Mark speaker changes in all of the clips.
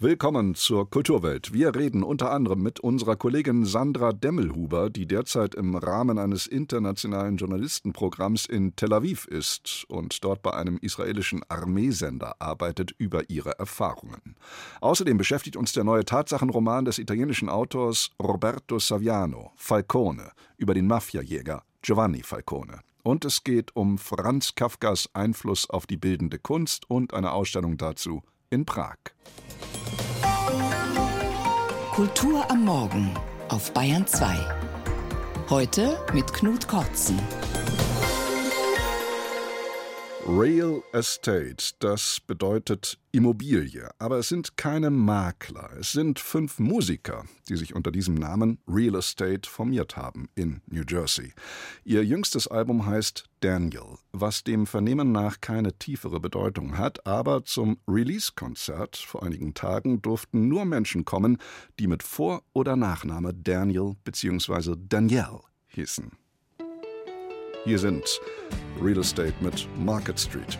Speaker 1: Willkommen zur Kulturwelt. Wir reden unter anderem mit unserer Kollegin Sandra Demmelhuber, die derzeit im Rahmen eines internationalen Journalistenprogramms in Tel Aviv ist und dort bei einem israelischen Armeesender arbeitet, über ihre Erfahrungen. Außerdem beschäftigt uns der neue Tatsachenroman des italienischen Autors Roberto Saviano, Falcone, über den Mafiajäger Giovanni Falcone. Und es geht um Franz Kafkas Einfluss auf die bildende Kunst und eine Ausstellung dazu in Prag.
Speaker 2: Kultur am Morgen auf Bayern 2. Heute mit Knut Kortzen.
Speaker 1: Real Estate, das bedeutet Immobilie, aber es sind keine Makler, es sind fünf Musiker, die sich unter diesem Namen Real Estate formiert haben in New Jersey. Ihr jüngstes Album heißt Daniel, was dem Vernehmen nach keine tiefere Bedeutung hat, aber zum Release-Konzert vor einigen Tagen durften nur Menschen kommen, die mit Vor- oder Nachname Daniel bzw. Danielle hießen. Hier sind Real Estate mit Market Street.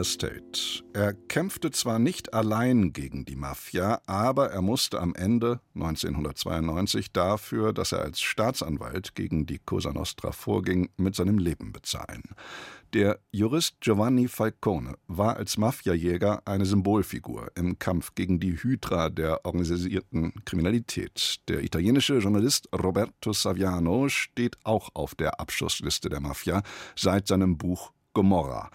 Speaker 1: Estate. Er kämpfte zwar nicht allein gegen die Mafia, aber er musste am Ende 1992 dafür, dass er als Staatsanwalt gegen die Cosa Nostra vorging, mit seinem Leben bezahlen. Der Jurist Giovanni Falcone war als Mafiajäger eine Symbolfigur im Kampf gegen die Hydra der organisierten Kriminalität. Der italienische Journalist Roberto Saviano steht auch auf der Abschussliste der Mafia seit seinem Buch Gomorra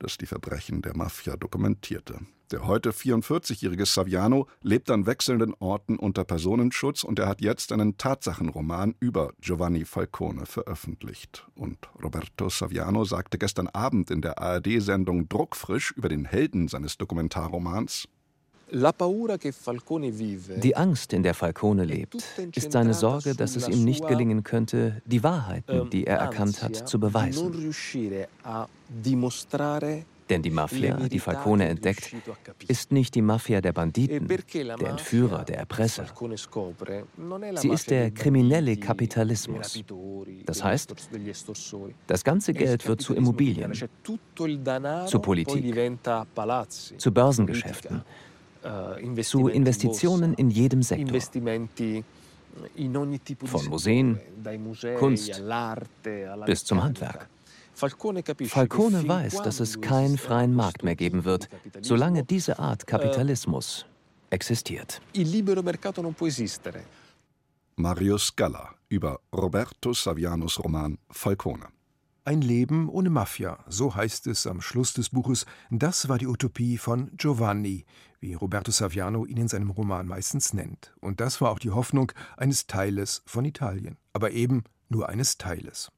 Speaker 1: das die Verbrechen der Mafia dokumentierte. Der heute 44-jährige Saviano lebt an wechselnden Orten unter Personenschutz und er hat jetzt einen Tatsachenroman über Giovanni Falcone veröffentlicht. Und Roberto Saviano sagte gestern Abend in der ARD-Sendung Druckfrisch über den Helden seines Dokumentarromans:
Speaker 3: die Angst, in der Falcone lebt, ist seine Sorge, dass es ihm nicht gelingen könnte, die Wahrheiten, die er erkannt hat, zu beweisen. Denn die Mafia, die Falcone entdeckt, ist nicht die Mafia der Banditen, der Entführer, der Erpresser. Sie ist der kriminelle Kapitalismus. Das heißt, das ganze Geld wird zu Immobilien, zu Politik, zu Börsengeschäften, zu Investitionen in jedem Sektor. Von Museen, Kunst bis zum Handwerk. Falcone weiß, dass es keinen freien Markt mehr geben wird, solange diese Art Kapitalismus existiert.
Speaker 1: Marius Galla über Roberto Savianos Roman Falcone.
Speaker 4: Ein Leben ohne Mafia, so heißt es am Schluss des Buches. Das war die Utopie von Giovanni, wie Roberto Saviano ihn in seinem Roman meistens nennt. Und das war auch die Hoffnung eines Teiles von Italien, aber eben nur eines Teiles.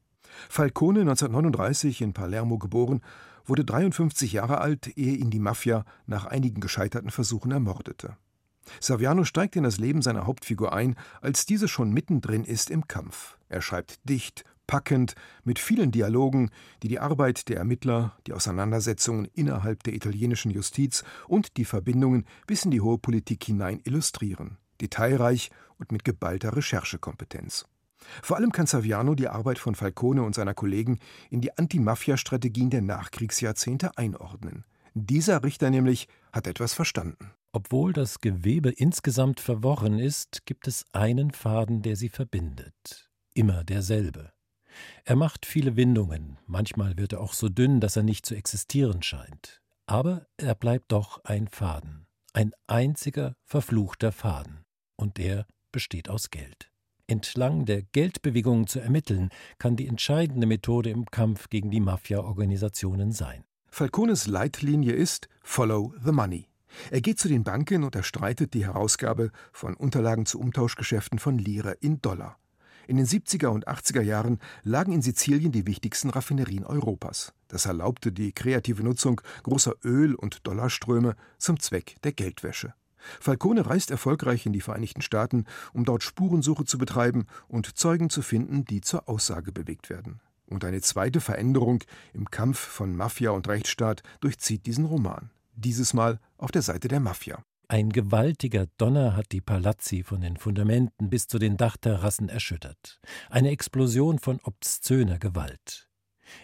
Speaker 4: Falcone, 1939 in Palermo geboren, wurde 53 Jahre alt, ehe ihn die Mafia nach einigen gescheiterten Versuchen ermordete. Saviano steigt in das Leben seiner Hauptfigur ein, als diese schon mittendrin ist im Kampf. Er schreibt dicht, packend, mit vielen Dialogen, die die Arbeit der Ermittler, die Auseinandersetzungen innerhalb der italienischen Justiz und die Verbindungen bis in die hohe Politik hinein illustrieren, detailreich und mit geballter Recherchekompetenz. Vor allem kann Saviano die Arbeit von Falcone und seiner Kollegen in die Anti-Mafia-Strategien der Nachkriegsjahrzehnte einordnen. Dieser Richter nämlich hat etwas verstanden.
Speaker 5: Obwohl das Gewebe insgesamt verworren ist, gibt es einen Faden, der sie verbindet. Immer derselbe. Er macht viele Windungen, manchmal wird er auch so dünn, dass er nicht zu existieren scheint. Aber er bleibt doch ein Faden, ein einziger verfluchter Faden. Und der besteht aus Geld. Entlang der Geldbewegungen zu ermitteln, kann die entscheidende Methode im Kampf gegen die Mafia-Organisationen sein.
Speaker 4: Falcones Leitlinie ist Follow the Money. Er geht zu den Banken und erstreitet die Herausgabe von Unterlagen zu Umtauschgeschäften von Lire in Dollar. In den 70er und 80er Jahren lagen in Sizilien die wichtigsten Raffinerien Europas. Das erlaubte die kreative Nutzung großer Öl- und Dollarströme zum Zweck der Geldwäsche. Falcone reist erfolgreich in die Vereinigten Staaten, um dort Spurensuche zu betreiben und Zeugen zu finden, die zur Aussage bewegt werden. Und eine zweite Veränderung im Kampf von Mafia und Rechtsstaat durchzieht diesen Roman. Dieses Mal auf der Seite der Mafia.
Speaker 5: Ein gewaltiger Donner hat die Palazzi von den Fundamenten bis zu den Dachterrassen erschüttert. Eine Explosion von obszöner Gewalt.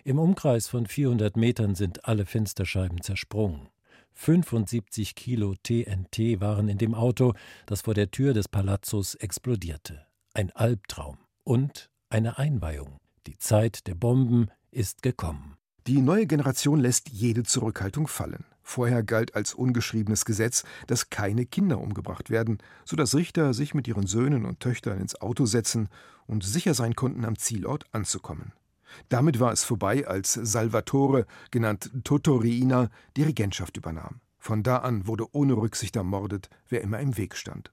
Speaker 5: Im Umkreis von 400 Metern sind alle Fensterscheiben zersprungen. 75 Kilo TNT waren in dem Auto, das vor der Tür des Palazzos explodierte. Ein Albtraum und eine Einweihung. Die Zeit der Bomben ist gekommen.
Speaker 4: Die neue Generation lässt jede Zurückhaltung fallen. Vorher galt als ungeschriebenes Gesetz, dass keine Kinder umgebracht werden, so dass Richter sich mit ihren Söhnen und Töchtern ins Auto setzen und sicher sein konnten, am Zielort anzukommen. Damit war es vorbei, als Salvatore, genannt Totorina, die Regentschaft übernahm. Von da an wurde ohne Rücksicht ermordet, wer immer im Weg stand.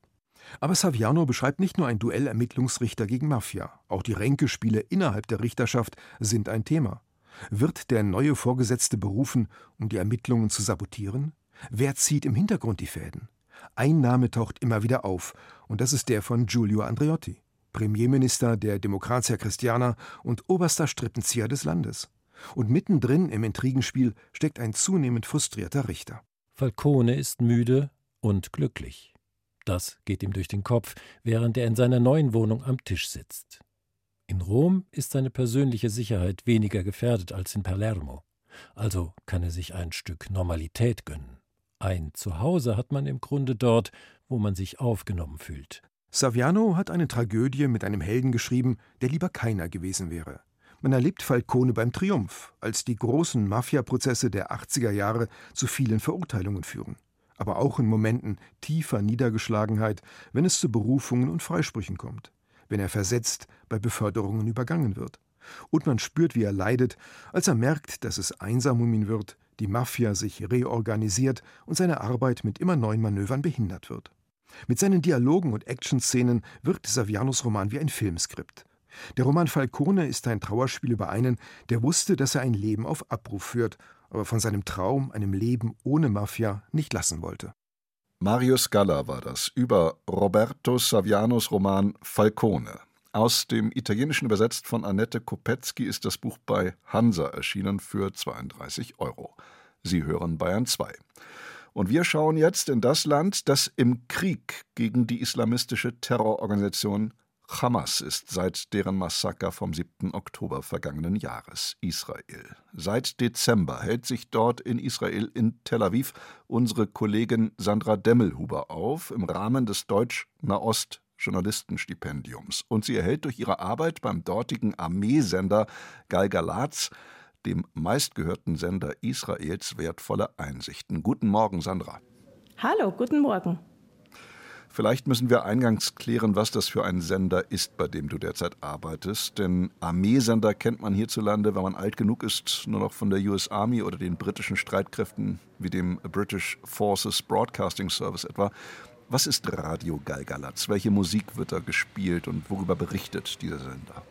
Speaker 4: Aber Saviano beschreibt nicht nur ein Duell Ermittlungsrichter gegen Mafia, auch die Ränkespiele innerhalb der Richterschaft sind ein Thema. Wird der neue Vorgesetzte berufen, um die Ermittlungen zu sabotieren? Wer zieht im Hintergrund die Fäden? Ein Name taucht immer wieder auf, und das ist der von Giulio Andreotti. Premierminister der Demokratia Christiana und oberster Strippenzieher des Landes. Und mittendrin im Intrigenspiel steckt ein zunehmend frustrierter Richter.
Speaker 5: Falcone ist müde und glücklich. Das geht ihm durch den Kopf, während er in seiner neuen Wohnung am Tisch sitzt. In Rom ist seine persönliche Sicherheit weniger gefährdet als in Palermo. Also kann er sich ein Stück Normalität gönnen. Ein Zuhause hat man im Grunde dort, wo man sich aufgenommen fühlt.
Speaker 4: Saviano hat eine Tragödie mit einem Helden geschrieben, der lieber keiner gewesen wäre. Man erlebt Falcone beim Triumph, als die großen Mafia-Prozesse der 80er Jahre zu vielen Verurteilungen führen. Aber auch in Momenten tiefer Niedergeschlagenheit, wenn es zu Berufungen und Freisprüchen kommt, wenn er versetzt bei Beförderungen übergangen wird. Und man spürt, wie er leidet, als er merkt, dass es einsam um ihn wird, die Mafia sich reorganisiert und seine Arbeit mit immer neuen Manövern behindert wird. Mit seinen Dialogen und Actionszenen wirkt Savianos Roman wie ein Filmskript. Der Roman Falcone ist ein Trauerspiel über einen, der wusste, dass er ein Leben auf Abruf führt, aber von seinem Traum, einem Leben ohne Mafia, nicht lassen wollte.
Speaker 1: Marius Galla war das über Roberto Savianos Roman Falcone. Aus dem Italienischen übersetzt von Annette Kopetzky ist das Buch bei Hansa erschienen für 32 Euro. Sie hören Bayern 2. Und wir schauen jetzt in das Land, das im Krieg gegen die islamistische Terrororganisation Hamas ist seit deren Massaker vom 7. Oktober vergangenen Jahres Israel. Seit Dezember hält sich dort in Israel in Tel Aviv unsere Kollegin Sandra Demmelhuber auf im Rahmen des Deutsch-Nahost Journalistenstipendiums. Und sie erhält durch ihre Arbeit beim dortigen Armeesender Galgalaz dem meistgehörten Sender Israels, wertvolle Einsichten. Guten Morgen, Sandra.
Speaker 6: Hallo, guten Morgen.
Speaker 1: Vielleicht müssen wir eingangs klären, was das für ein Sender ist, bei dem du derzeit arbeitest. Denn Armeesender kennt man hierzulande, wenn man alt genug ist, nur noch von der US Army oder den britischen Streitkräften wie dem British Forces Broadcasting Service etwa. Was ist Radio Galgalatz? Welche Musik wird da gespielt und worüber berichtet dieser Sender?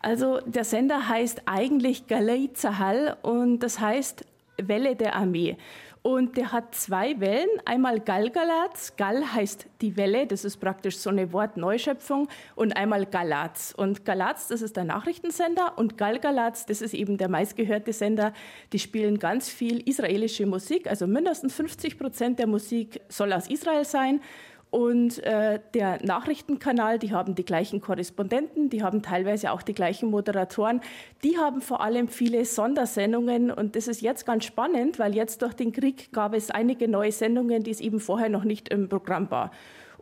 Speaker 6: Also der Sender heißt eigentlich Galei Zahal und das heißt Welle der Armee. Und der hat zwei Wellen. Einmal Galgalatz. Gal heißt die Welle, das ist praktisch so eine Wortneuschöpfung. Und einmal Galatz. Und Galatz, das ist der Nachrichtensender. Und Galgalatz, das ist eben der meistgehörte Sender. Die spielen ganz viel israelische Musik. Also mindestens 50 Prozent der Musik soll aus Israel sein. Und äh, der Nachrichtenkanal, die haben die gleichen Korrespondenten, die haben teilweise auch die gleichen Moderatoren. Die haben vor allem viele Sondersendungen und das ist jetzt ganz spannend, weil jetzt durch den Krieg gab es einige neue Sendungen, die es eben vorher noch nicht im Programm war.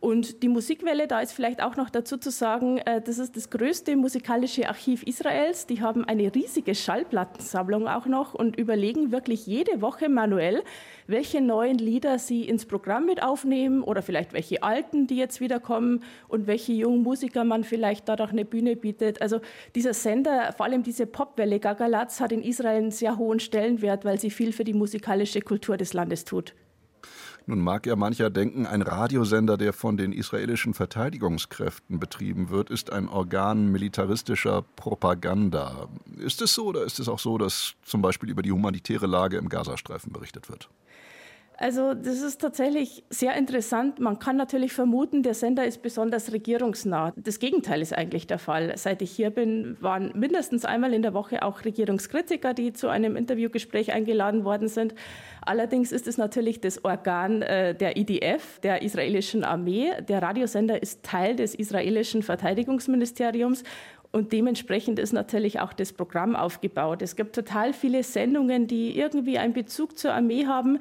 Speaker 6: Und die Musikwelle, da ist vielleicht auch noch dazu zu sagen, äh, das ist das größte musikalische Archiv Israels. Die haben eine riesige Schallplattensammlung auch noch und überlegen wirklich jede Woche manuell, welche neuen Lieder sie ins Programm mit aufnehmen oder vielleicht welche alten, die jetzt wieder kommen und welche jungen Musiker man vielleicht dadurch eine Bühne bietet. Also dieser Sender, vor allem diese Popwelle Gagalatz, hat in Israel einen sehr hohen Stellenwert, weil sie viel für die musikalische Kultur des Landes tut.
Speaker 1: Nun mag ja mancher denken, ein Radiosender, der von den israelischen Verteidigungskräften betrieben wird, ist ein Organ militaristischer Propaganda. Ist es so oder ist es auch so, dass zum Beispiel über die humanitäre Lage im Gazastreifen berichtet wird?
Speaker 6: Also das ist tatsächlich sehr interessant. Man kann natürlich vermuten, der Sender ist besonders regierungsnah. Das Gegenteil ist eigentlich der Fall. Seit ich hier bin, waren mindestens einmal in der Woche auch Regierungskritiker, die zu einem Interviewgespräch eingeladen worden sind. Allerdings ist es natürlich das Organ äh, der IDF, der israelischen Armee. Der Radiosender ist Teil des israelischen Verteidigungsministeriums und dementsprechend ist natürlich auch das Programm aufgebaut. Es gibt total viele Sendungen, die irgendwie einen Bezug zur Armee haben.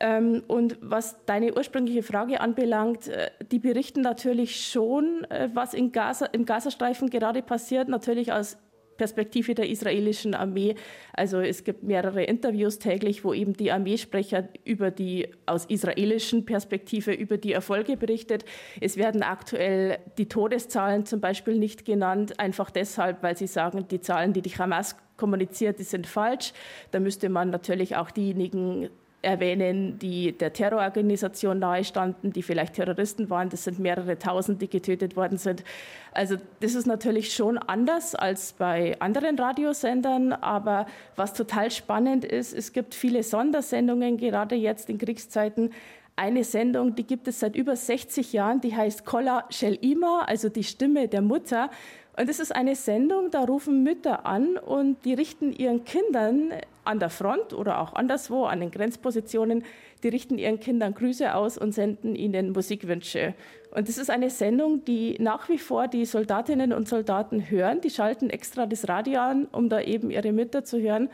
Speaker 6: Ähm, und was deine ursprüngliche Frage anbelangt, äh, die berichten natürlich schon, äh, was in Gaza, im Gazastreifen gerade passiert, natürlich aus Perspektive der israelischen Armee. Also es gibt mehrere Interviews täglich, wo eben die Armeesprecher über die aus israelischen Perspektive über die Erfolge berichtet. Es werden aktuell die Todeszahlen zum Beispiel nicht genannt, einfach deshalb, weil sie sagen, die Zahlen, die die Hamas kommuniziert, die sind falsch. Da müsste man natürlich auch diejenigen erwähnen, die der Terrororganisation nahestanden, die vielleicht Terroristen waren. Das sind mehrere tausend, die getötet worden sind. Also das ist natürlich schon anders als bei anderen Radiosendern. Aber was total spannend ist, es gibt viele Sondersendungen, gerade jetzt in Kriegszeiten. Eine Sendung, die gibt es seit über 60 Jahren, die heißt Kolla Shel Ima, also die Stimme der Mutter. Und es ist eine Sendung, da rufen Mütter an und die richten ihren Kindern an der Front oder auch anderswo an den Grenzpositionen, die richten ihren Kindern Grüße aus und senden ihnen Musikwünsche. Und das ist eine Sendung, die nach wie vor die Soldatinnen und Soldaten hören. Die schalten extra das Radio an, um da eben ihre Mütter zu hören.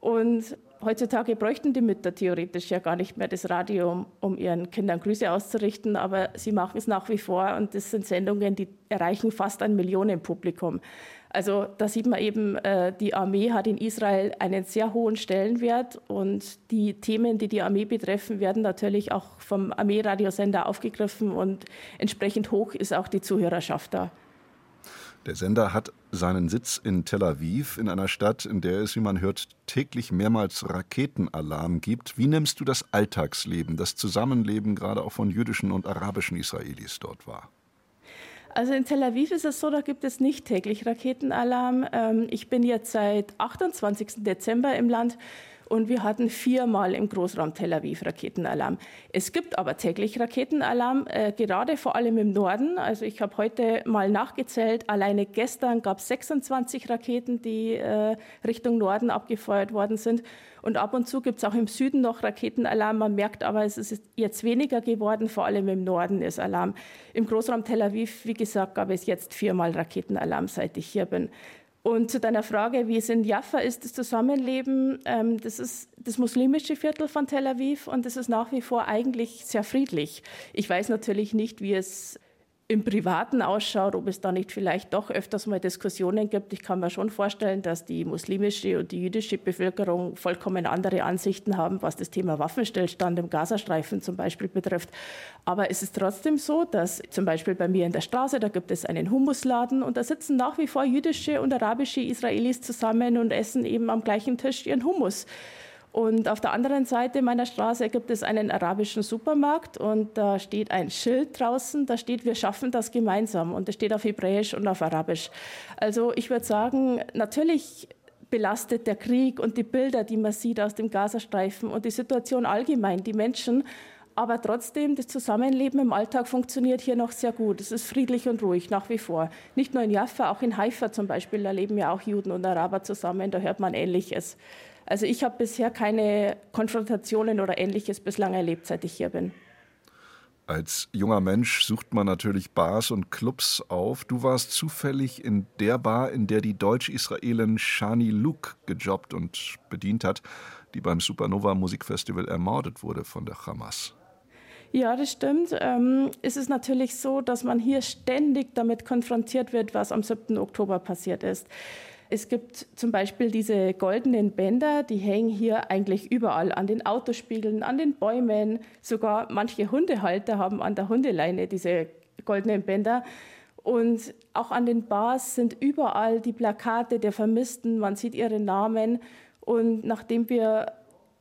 Speaker 6: Und heutzutage bräuchten die Mütter theoretisch ja gar nicht mehr das Radio, um, ihren Kindern Grüße auszurichten, aber sie machen es nach wie vor und das sind Sendungen, die erreichen fast ein Millionenpublikum. Also da sieht man eben, äh, die Armee hat in Israel einen sehr hohen Stellenwert und die Themen, die die Armee betreffen, werden natürlich auch vom Armeeradiosender aufgegriffen und entsprechend hoch ist auch die Zuhörerschaft da.
Speaker 1: Der Sender hat seinen Sitz in Tel Aviv, in einer Stadt, in der es, wie man hört, täglich mehrmals Raketenalarm gibt. Wie nimmst du das Alltagsleben, das Zusammenleben gerade auch von jüdischen und arabischen Israelis dort wahr?
Speaker 6: Also in Tel Aviv ist es so, da gibt es nicht täglich Raketenalarm. Ähm, ich bin jetzt seit 28. Dezember im Land und wir hatten viermal im Großraum Tel Aviv Raketenalarm. Es gibt aber täglich Raketenalarm, äh, gerade vor allem im Norden. Also ich habe heute mal nachgezählt, alleine gestern gab es 26 Raketen, die äh, Richtung Norden abgefeuert worden sind. Und ab und zu gibt es auch im Süden noch Raketenalarm. Man merkt aber, es ist jetzt weniger geworden, vor allem im Norden ist Alarm. Im Großraum Tel Aviv, wie gesagt, gab es jetzt viermal Raketenalarm, seit ich hier bin. Und zu deiner Frage, wie es in Jaffa ist, das Zusammenleben, ähm, das ist das muslimische Viertel von Tel Aviv und es ist nach wie vor eigentlich sehr friedlich. Ich weiß natürlich nicht, wie es im Privaten ausschaut, ob es da nicht vielleicht doch öfters mal Diskussionen gibt. Ich kann mir schon vorstellen, dass die muslimische und die jüdische Bevölkerung vollkommen andere Ansichten haben, was das Thema Waffenstillstand im Gazastreifen zum Beispiel betrifft. Aber es ist trotzdem so, dass zum Beispiel bei mir in der Straße, da gibt es einen Humusladen und da sitzen nach wie vor jüdische und arabische Israelis zusammen und essen eben am gleichen Tisch ihren Hummus. Und auf der anderen Seite meiner Straße gibt es einen arabischen Supermarkt und da steht ein Schild draußen, da steht, wir schaffen das gemeinsam und das steht auf Hebräisch und auf Arabisch. Also ich würde sagen, natürlich belastet der Krieg und die Bilder, die man sieht aus dem Gazastreifen und die Situation allgemein, die Menschen. Aber trotzdem, das Zusammenleben im Alltag funktioniert hier noch sehr gut. Es ist friedlich und ruhig nach wie vor. Nicht nur in Jaffa, auch in Haifa zum Beispiel, da leben ja auch Juden und Araber zusammen, da hört man Ähnliches. Also ich habe bisher keine Konfrontationen oder ähnliches bislang erlebt, seit ich hier bin.
Speaker 1: Als junger Mensch sucht man natürlich Bars und Clubs auf. Du warst zufällig in der Bar, in der die Deutsch-Israelin Shani Luke gejobbt und bedient hat, die beim Supernova Musikfestival ermordet wurde von der Hamas.
Speaker 6: Ja, das stimmt. Ähm, es ist natürlich so, dass man hier ständig damit konfrontiert wird, was am 7. Oktober passiert ist. Es gibt zum Beispiel diese goldenen Bänder, die hängen hier eigentlich überall an den Autospiegeln, an den Bäumen. Sogar manche Hundehalter haben an der Hundeleine diese goldenen Bänder. Und auch an den Bars sind überall die Plakate der Vermissten, man sieht ihre Namen. Und nachdem wir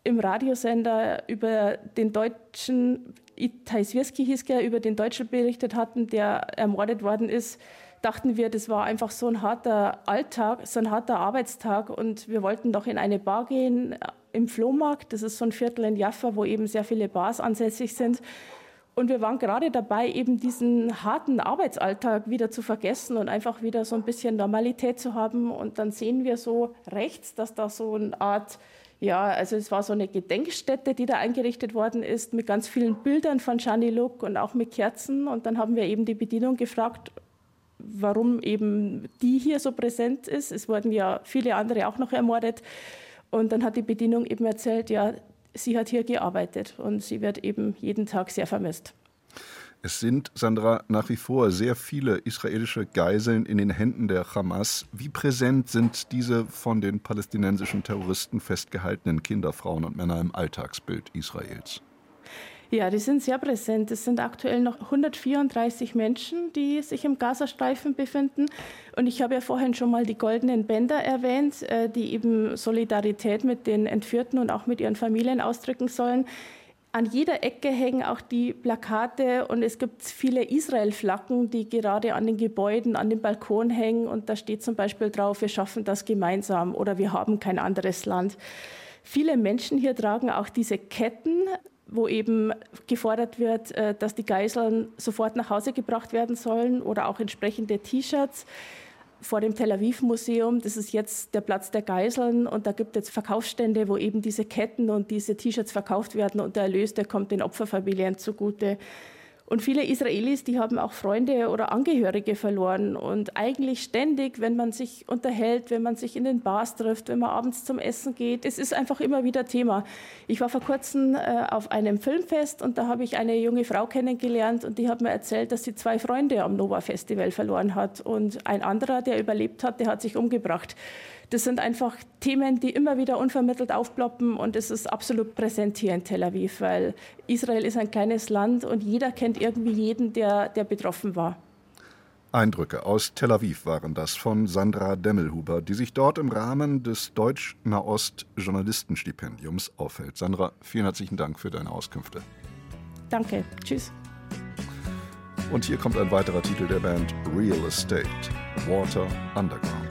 Speaker 6: im Radiosender über den deutschen, Itai Swirski hieß er, über den Deutschen berichtet hatten, der ermordet worden ist, dachten wir, das war einfach so ein harter Alltag, so ein harter Arbeitstag und wir wollten doch in eine Bar gehen äh, im Flohmarkt. Das ist so ein Viertel in Jaffa, wo eben sehr viele Bars ansässig sind. Und wir waren gerade dabei, eben diesen harten Arbeitsalltag wieder zu vergessen und einfach wieder so ein bisschen Normalität zu haben. Und dann sehen wir so rechts, dass da so eine Art, ja, also es war so eine Gedenkstätte, die da eingerichtet worden ist, mit ganz vielen Bildern von Shani Luk und auch mit Kerzen. Und dann haben wir eben die Bedienung gefragt, warum eben die hier so präsent ist. Es wurden ja viele andere auch noch ermordet. Und dann hat die Bedienung eben erzählt, ja, sie hat hier gearbeitet und sie wird eben jeden Tag sehr vermisst.
Speaker 1: Es sind, Sandra, nach wie vor sehr viele israelische Geiseln in den Händen der Hamas. Wie präsent sind diese von den palästinensischen Terroristen festgehaltenen Kinder, Frauen und Männer im Alltagsbild Israels?
Speaker 6: Ja, die sind sehr präsent. Es sind aktuell noch 134 Menschen, die sich im Gazastreifen befinden. Und ich habe ja vorhin schon mal die goldenen Bänder erwähnt, äh, die eben Solidarität mit den Entführten und auch mit ihren Familien ausdrücken sollen. An jeder Ecke hängen auch die Plakate und es gibt viele Israel-Flaggen, die gerade an den Gebäuden, an den Balkon hängen. Und da steht zum Beispiel drauf, wir schaffen das gemeinsam oder wir haben kein anderes Land. Viele Menschen hier tragen auch diese Ketten wo eben gefordert wird, äh, dass die Geiseln sofort nach Hause gebracht werden sollen oder auch entsprechende T-Shirts vor dem Tel Aviv Museum. Das ist jetzt der Platz der Geiseln und da gibt es Verkaufsstände, wo eben diese Ketten und diese T-Shirts verkauft werden und der Erlös, der kommt den Opferfamilien zugute. Und viele Israelis, die haben auch Freunde oder Angehörige verloren. Und eigentlich ständig, wenn man sich unterhält, wenn man sich in den Bars trifft, wenn man abends zum Essen geht, es ist einfach immer wieder Thema. Ich war vor kurzem äh, auf einem Filmfest und da habe ich eine junge Frau kennengelernt und die hat mir erzählt, dass sie zwei Freunde am Nova Festival verloren hat. Und ein anderer, der überlebt hat, der hat sich umgebracht. Das sind einfach Themen, die immer wieder unvermittelt aufploppen und es ist absolut präsent hier in Tel Aviv, weil Israel ist ein kleines Land und jeder kennt irgendwie jeden, der, der betroffen war.
Speaker 1: Eindrücke aus Tel Aviv waren das von Sandra Demmelhuber, die sich dort im Rahmen des Deutsch-Nahost-Journalistenstipendiums aufhält. Sandra, vielen herzlichen Dank für deine Auskünfte.
Speaker 6: Danke. Tschüss.
Speaker 1: Und hier kommt ein weiterer Titel der Band Real Estate, Water Underground.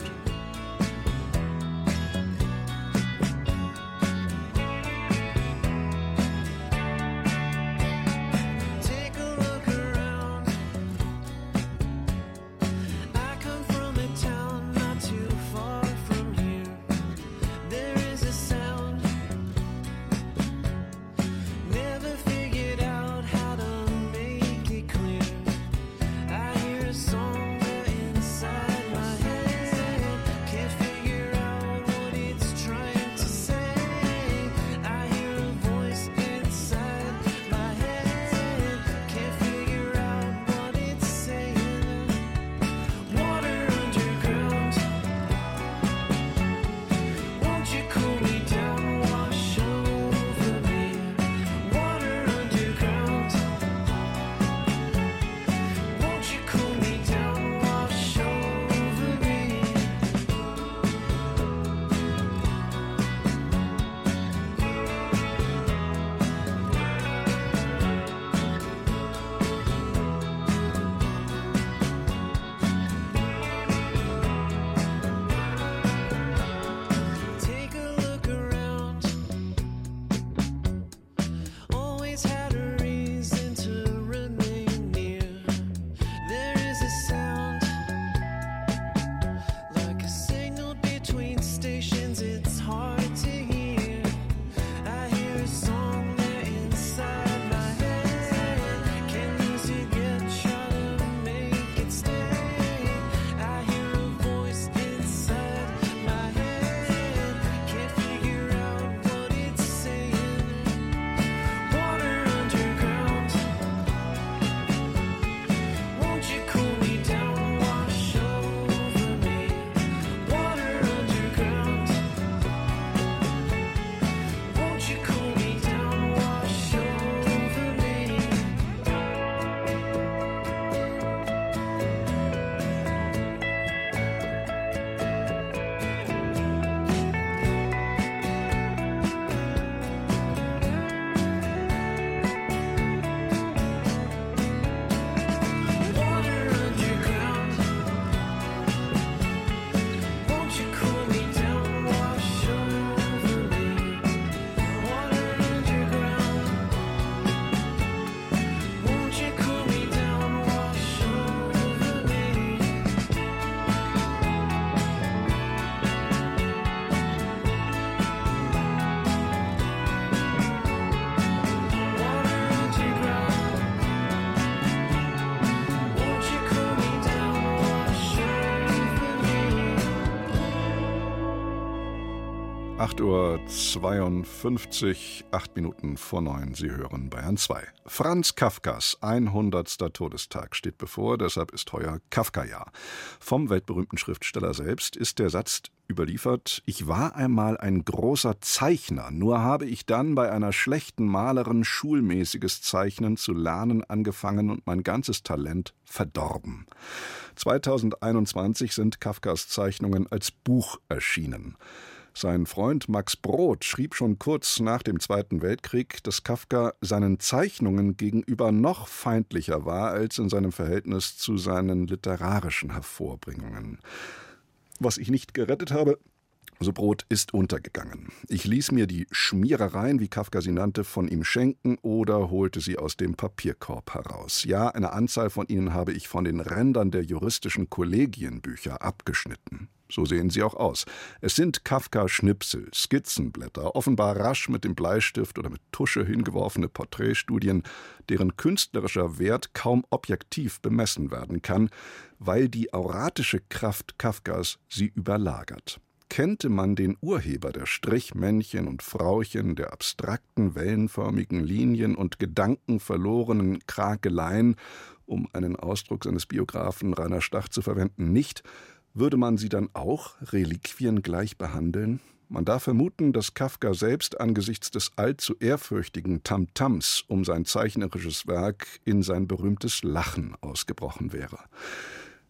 Speaker 1: 8.52 Uhr, 8 Minuten vor 9. Sie hören Bayern 2. Franz Kafkas 100. Todestag steht bevor, deshalb ist heuer Kafka-Jahr. Vom weltberühmten Schriftsteller selbst ist der Satz überliefert: Ich war einmal ein großer Zeichner, nur habe ich dann bei einer schlechten Malerin schulmäßiges Zeichnen zu lernen angefangen und mein ganzes Talent verdorben. 2021 sind Kafkas Zeichnungen als Buch erschienen. Sein Freund Max Brod schrieb schon kurz nach dem Zweiten Weltkrieg, dass Kafka seinen Zeichnungen gegenüber noch feindlicher war als in seinem Verhältnis zu seinen literarischen Hervorbringungen. Was ich nicht gerettet habe, so Brot ist untergegangen. Ich ließ mir die Schmierereien, wie Kafka sie nannte, von ihm schenken oder holte sie aus dem Papierkorb heraus. Ja, eine Anzahl von ihnen habe ich von den Rändern der juristischen Kollegienbücher abgeschnitten. So sehen sie auch aus. Es sind Kafka-Schnipsel, Skizzenblätter, offenbar rasch mit dem Bleistift oder mit Tusche hingeworfene Porträtstudien, deren künstlerischer Wert kaum objektiv bemessen werden kann, weil die auratische Kraft Kafkas sie überlagert. Kennte man den Urheber der Strichmännchen und Frauchen, der abstrakten, wellenförmigen Linien und gedankenverlorenen Krakeleien, um einen Ausdruck seines Biografen Rainer Stach zu verwenden, nicht, würde man sie dann auch Reliquien gleich behandeln? Man darf vermuten, dass Kafka selbst angesichts des allzu ehrfürchtigen Tamtams um sein zeichnerisches Werk in sein berühmtes Lachen ausgebrochen wäre.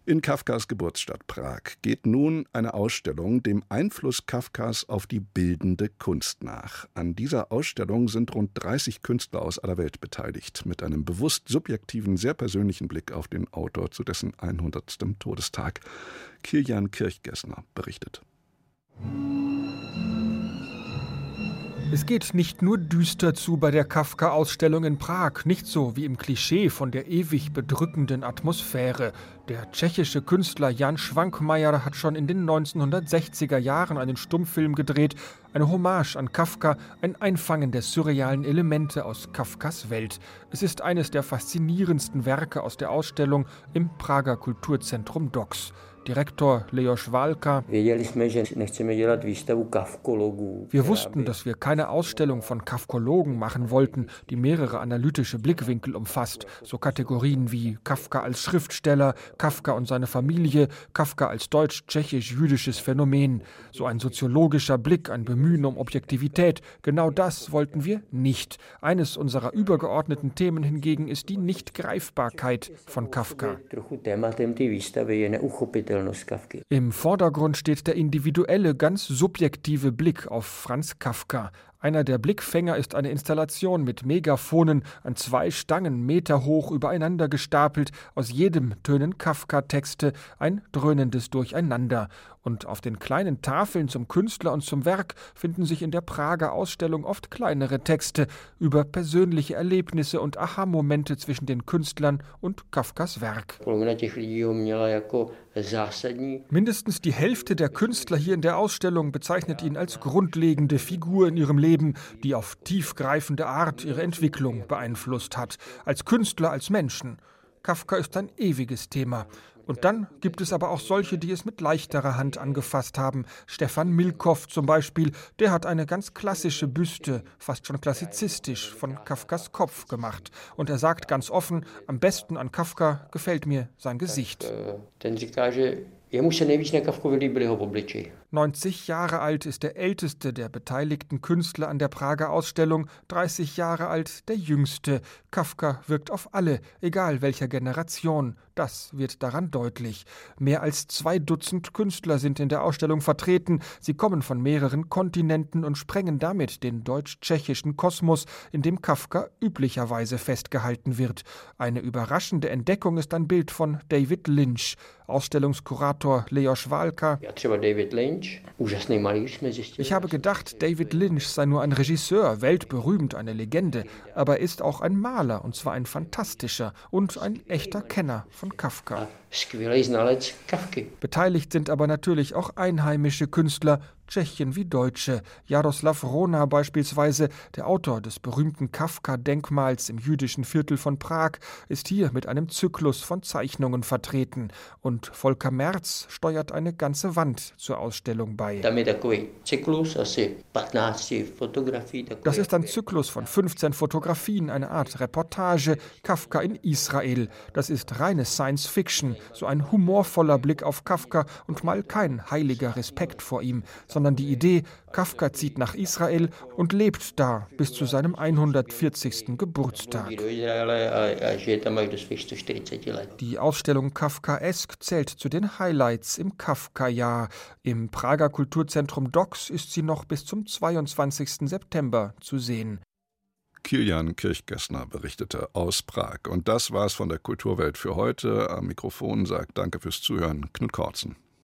Speaker 1: In Kafkas Geburtsstadt Prag geht nun eine Ausstellung dem Einfluss Kafkas auf die bildende Kunst nach. An dieser Ausstellung sind rund 30 Künstler aus aller Welt beteiligt, mit einem bewusst subjektiven, sehr persönlichen Blick auf den Autor zu dessen 100. Todestag. Kilian Kirchgessner berichtet.
Speaker 7: Es geht nicht nur düster zu bei der Kafka-Ausstellung in Prag, nicht so wie im Klischee von der ewig bedrückenden Atmosphäre. Der tschechische Künstler Jan Schwankmajer hat schon in den 1960er Jahren einen Stummfilm gedreht, eine Hommage an Kafka, ein Einfangen der surrealen Elemente aus Kafkas Welt. Es ist eines der faszinierendsten Werke aus der Ausstellung im Prager Kulturzentrum DOX. Direktor Leos Walka. Wir wussten, dass wir keine Ausstellung von Kafkologen machen wollten, die mehrere analytische Blickwinkel umfasst, so Kategorien wie Kafka als Schriftsteller, Kafka und seine Familie, Kafka als deutsch-tschechisch-jüdisches Phänomen, so ein soziologischer Blick, ein Bemühen um Objektivität. Genau das wollten wir nicht. Eines unserer übergeordneten Themen hingegen ist die Nichtgreifbarkeit von Kafka. Im Vordergrund steht der individuelle, ganz subjektive Blick auf Franz Kafka. Einer der Blickfänger ist eine Installation mit Megaphonen an zwei Stangen meterhoch übereinander gestapelt. Aus jedem tönen Kafka-Texte, ein dröhnendes Durcheinander. Und auf den kleinen Tafeln zum Künstler und zum Werk finden sich in der Prager Ausstellung oft kleinere Texte über persönliche Erlebnisse und Aha-Momente zwischen den Künstlern und Kafkas Werk. Mindestens die Hälfte der Künstler hier in der Ausstellung bezeichnet ihn als grundlegende Figur in ihrem Leben, die auf tiefgreifende Art ihre Entwicklung beeinflusst hat, als Künstler, als Menschen. Kafka ist ein ewiges Thema. Und dann gibt es aber auch solche, die es mit leichterer Hand angefasst haben. Stefan Milkow zum Beispiel, der hat eine ganz klassische Büste, fast schon klassizistisch, von Kafkas Kopf gemacht. Und er sagt ganz offen, am besten an Kafka gefällt mir sein Gesicht. 90 Jahre alt ist der älteste der beteiligten Künstler an der Prager Ausstellung, 30 Jahre alt der jüngste. Kafka wirkt auf alle, egal welcher Generation. Das wird daran deutlich. Mehr als zwei Dutzend Künstler sind in der Ausstellung vertreten. Sie kommen von mehreren Kontinenten und sprengen damit den deutsch-tschechischen Kosmos, in dem Kafka üblicherweise festgehalten wird. Eine überraschende Entdeckung ist ein Bild von David Lynch. Ausstellungskurator Leos Walka. Ich habe gedacht, David Lynch sei nur ein Regisseur, weltberühmt, eine Legende, aber er ist auch ein Maler, und zwar ein fantastischer und ein echter Kenner von Kafka. Beteiligt sind aber natürlich auch einheimische Künstler, Tschechien wie Deutsche. Jaroslav Rona beispielsweise, der Autor des berühmten Kafka-Denkmals im jüdischen Viertel von Prag, ist hier mit einem Zyklus von Zeichnungen vertreten. Und Volker Merz steuert eine ganze Wand zur Ausstellung bei. Das ist ein Zyklus von 15 Fotografien, eine Art Reportage, Kafka in Israel. Das ist reine Science Fiction, so ein humorvoller Blick auf Kafka und mal kein heiliger Respekt vor ihm, sondern die Idee, Kafka zieht nach Israel und lebt da bis zu seinem 140. Geburtstag. Die Ausstellung Kafkaesk zählt zu den Highlights im Kafka-Jahr. Im Prager Kulturzentrum Docs ist sie noch bis zum 22. September zu sehen.
Speaker 1: Kilian Kirchgessner berichtete aus Prag. Und das war's von der Kulturwelt für heute. Am Mikrofon sagt Danke fürs Zuhören Knut Kortzen.